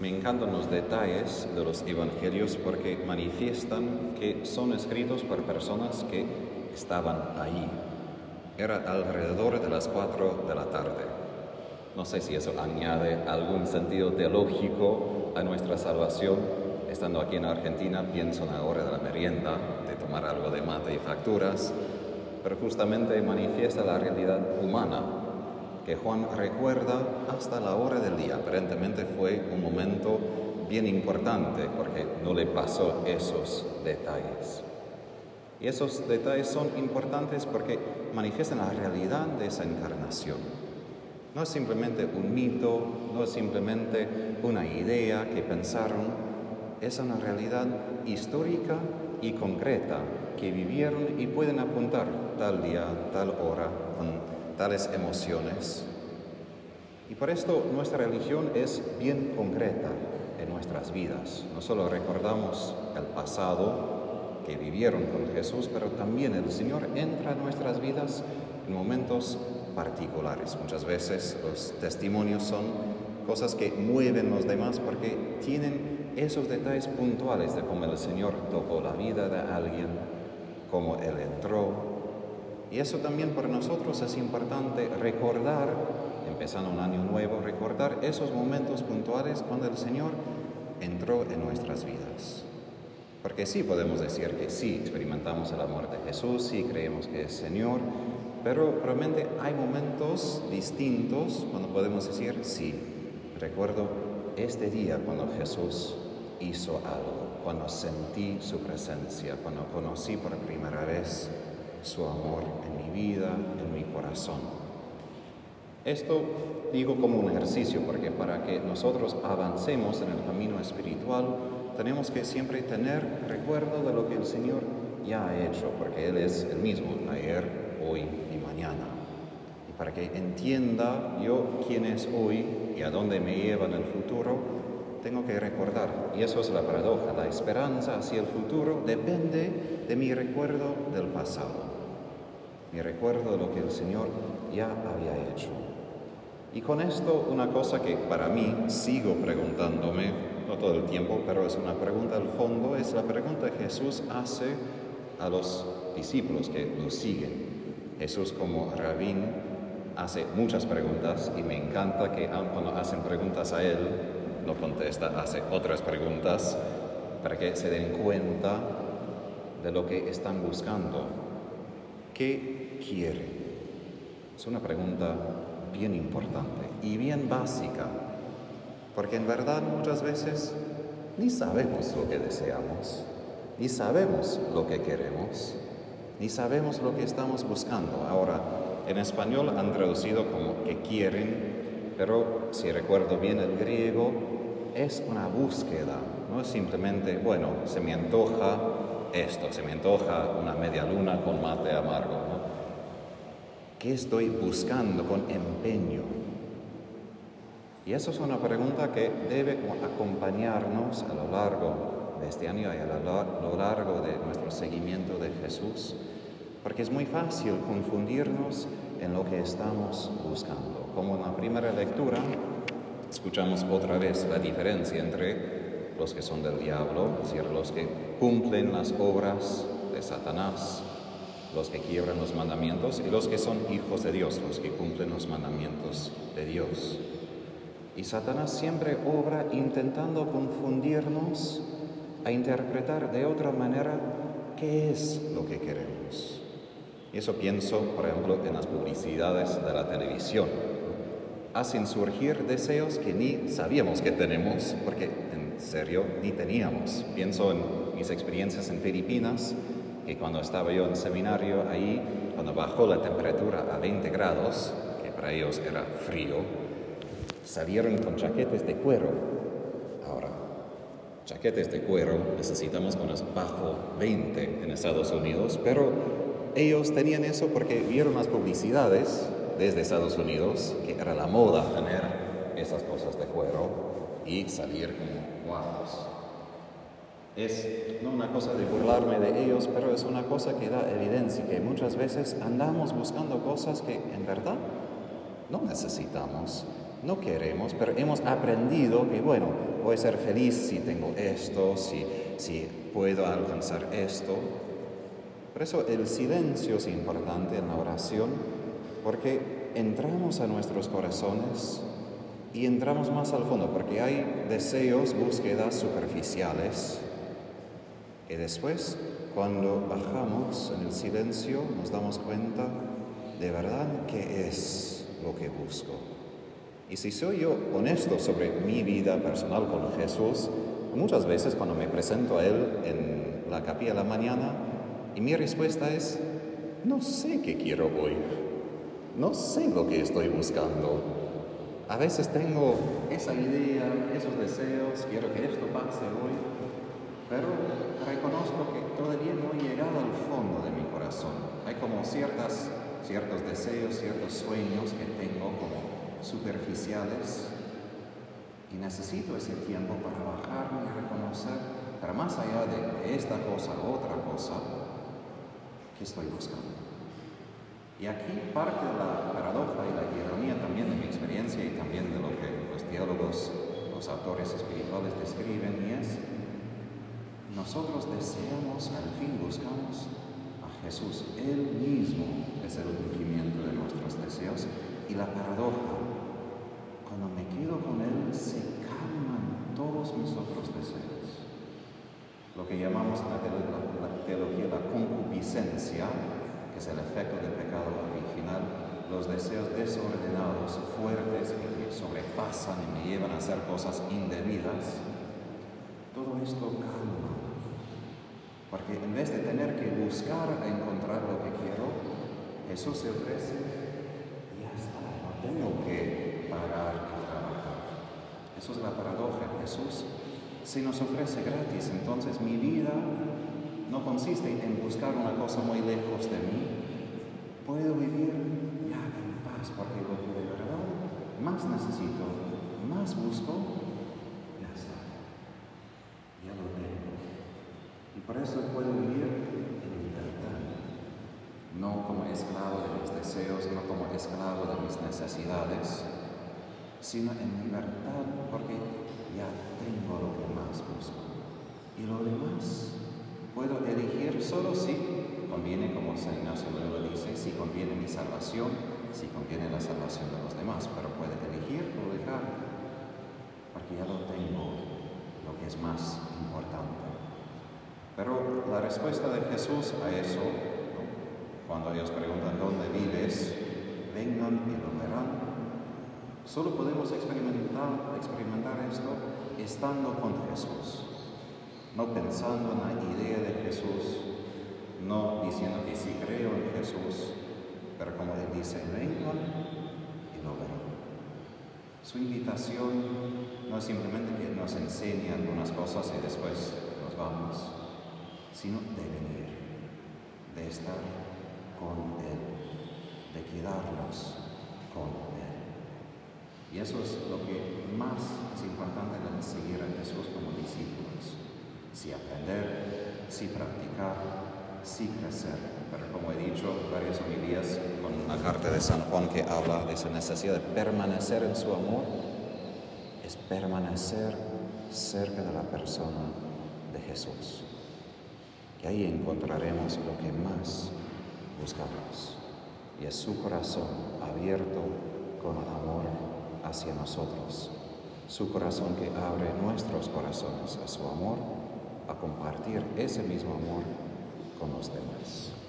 Me encantan los detalles de los evangelios porque manifiestan que son escritos por personas que estaban ahí. Era alrededor de las cuatro de la tarde. No sé si eso añade algún sentido teológico a nuestra salvación. Estando aquí en Argentina, pienso en la hora de la merienda, de tomar algo de mate y facturas, pero justamente manifiesta la realidad humana Juan recuerda hasta la hora del día. Aparentemente fue un momento bien importante porque no le pasó esos detalles. Y esos detalles son importantes porque manifiestan la realidad de esa encarnación. No es simplemente un mito, no es simplemente una idea que pensaron, es una realidad histórica y concreta que vivieron y pueden apuntar tal día, tal hora, con tales emociones. Y por esto nuestra religión es bien concreta en nuestras vidas. No solo recordamos el pasado que vivieron con Jesús, pero también el Señor entra en nuestras vidas en momentos particulares. Muchas veces los testimonios son cosas que mueven los demás porque tienen esos detalles puntuales de cómo el Señor tocó la vida de alguien, cómo Él entró, y eso también para nosotros es importante recordar, empezando un año nuevo, recordar esos momentos puntuales cuando el Señor entró en nuestras vidas. Porque sí podemos decir que sí experimentamos el amor de Jesús, sí creemos que es Señor, pero realmente hay momentos distintos cuando podemos decir sí. Recuerdo este día cuando Jesús hizo algo, cuando sentí su presencia, cuando conocí por primera vez su amor en mi vida, en mi corazón. Esto digo como un ejercicio, porque para que nosotros avancemos en el camino espiritual, tenemos que siempre tener recuerdo de lo que el Señor ya ha hecho, porque Él es el mismo, ayer, hoy y mañana. Y para que entienda yo quién es hoy y a dónde me lleva en el futuro, tengo que recordar. Y eso es la paradoja. La esperanza hacia el futuro depende de mi recuerdo del pasado. Mi recuerdo de lo que el Señor ya había hecho. Y con esto una cosa que para mí sigo preguntándome, no todo el tiempo, pero es una pregunta al fondo, es la pregunta que Jesús hace a los discípulos que lo siguen. Jesús como rabín hace muchas preguntas y me encanta que cuando hacen preguntas a Él, no contesta, hace otras preguntas para que se den cuenta de lo que están buscando. ¿Qué quieren? Es una pregunta bien importante y bien básica, porque en verdad muchas veces ni sabemos lo que deseamos, ni sabemos lo que queremos, ni sabemos lo que estamos buscando. Ahora, en español han traducido como que quieren, pero si recuerdo bien el griego, es una búsqueda, no es simplemente, bueno, se me antoja esto, se me antoja una media luna con mate amargo, ¿no? ¿Qué estoy buscando con empeño? Y eso es una pregunta que debe acompañarnos a lo largo de este año y a lo largo de nuestro seguimiento de Jesús, porque es muy fácil confundirnos en lo que estamos buscando. Como en la primera lectura, escuchamos otra vez la diferencia entre los que son del diablo, es decir, los que cumplen las obras de Satanás, los que quiebran los mandamientos, y los que son hijos de Dios, los que cumplen los mandamientos de Dios. Y Satanás siempre obra intentando confundirnos a interpretar de otra manera qué es lo que queremos. Y eso pienso, por ejemplo, en las publicidades de la televisión hacen surgir deseos que ni sabíamos que tenemos, porque serio ni teníamos. Pienso en mis experiencias en Filipinas, que cuando estaba yo en seminario ahí, cuando bajó la temperatura a 20 grados, que para ellos era frío, salieron con chaquetes de cuero. Ahora, chaquetes de cuero necesitamos cuando es bajo 20 en Estados Unidos, pero ellos tenían eso porque vieron las publicidades desde Estados Unidos, que era la moda tener esas cosas de cuero y salir como Es no una cosa de burlarme de ellos, pero es una cosa que da evidencia que muchas veces andamos buscando cosas que en verdad no necesitamos no queremos, pero hemos aprendido que, bueno, voy a ser feliz si tengo esto, si, si puedo alcanzar esto. Por eso el silencio es importante en la oración, porque entramos a nuestros corazones y entramos más al fondo, porque hay deseos, búsquedas superficiales, y después, cuando bajamos en el silencio, nos damos cuenta de verdad qué es lo que busco. Y si soy yo honesto sobre mi vida personal con Jesús, muchas veces cuando me presento a Él en la capilla de la mañana, y mi respuesta es, no sé qué quiero hoy, no sé lo que estoy buscando. A veces tengo esa idea, esos deseos, quiero que esto pase hoy, pero reconozco que todavía no he llegado al fondo de mi corazón. Hay como ciertas, ciertos deseos, ciertos sueños que tengo como superficiales y necesito ese tiempo para bajarme y reconocer, para más allá de esta cosa otra cosa, que estoy buscando. Y aquí parte de la paradoja y la ironía también de mi experiencia y también de lo que los teólogos, los autores espirituales describen, y es, nosotros deseamos, al fin buscamos a Jesús. Él mismo es el cumplimiento de nuestros deseos y la paradoja cuando me quedo con Él, se calman todos mis otros deseos. Lo que llamamos la, la que es el efecto del pecado original, los deseos desordenados, fuertes, que me sobrepasan y me llevan a hacer cosas indebidas. Todo esto calma. Porque en vez de tener que buscar a encontrar lo que quiero, Jesús se ofrece y ya está, no tengo que pagar y trabajar. Eso es la paradoja. Jesús si nos ofrece gratis, entonces mi vida no consiste en buscar una cosa muy lejos de mí. Puedo vivir ya en paz porque lo que de verdad más necesito, más busco, ya está. Ya lo tengo. Y por eso puedo vivir en libertad. No como esclavo de mis deseos, no como esclavo de mis necesidades, sino en libertad, porque ya tengo lo que más busco. Y lo demás puedo elegir solo si conviene, como San Ignacio luego dice, si conviene mi salvación, si conviene la salvación de los demás, pero puede elegir o dejar, porque ya lo tengo, lo que es más importante. Pero la respuesta de Jesús a eso, cuando ellos preguntan dónde vives, vengan y lo verán. Solo podemos experimentar, experimentar esto estando con Jesús, no pensando en la idea de Jesús, no diciendo que sí creo en Jesús, pero como Él dice, vengan y lo verán. Su invitación no es simplemente que nos enseñe algunas cosas y después nos vamos, sino de venir, de estar con Él, de quedarnos con Él. Y eso es lo que más es importante en seguir a Jesús como discípulos. Sí aprender, sí practicar, sí crecer. Pero como he dicho varias homilías con la carta de San Juan que habla de esa necesidad de permanecer en su amor, es permanecer cerca de la persona de Jesús. Y ahí encontraremos lo que más buscamos. Y es su corazón abierto con amor hacia nosotros, su corazón que abre nuestros corazones a su amor, a compartir ese mismo amor con los demás.